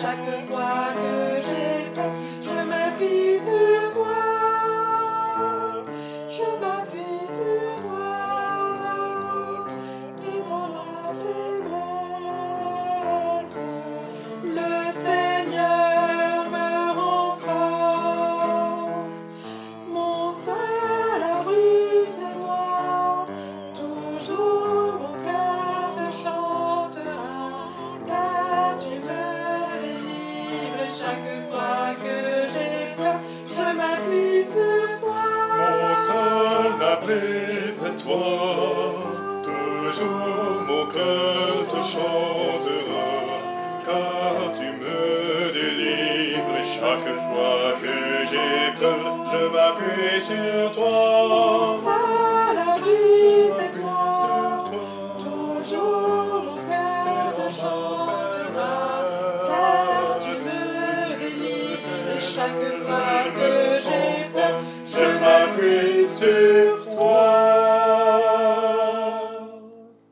chaque fois que Chaque fois que j'ai peur, je m'appuie sur toi. Mon seul abri, c'est toi. Toujours mon cœur te chantera, car tu me délivres. Chaque fois que j'ai peur, je m'appuie sur toi. sacrifice.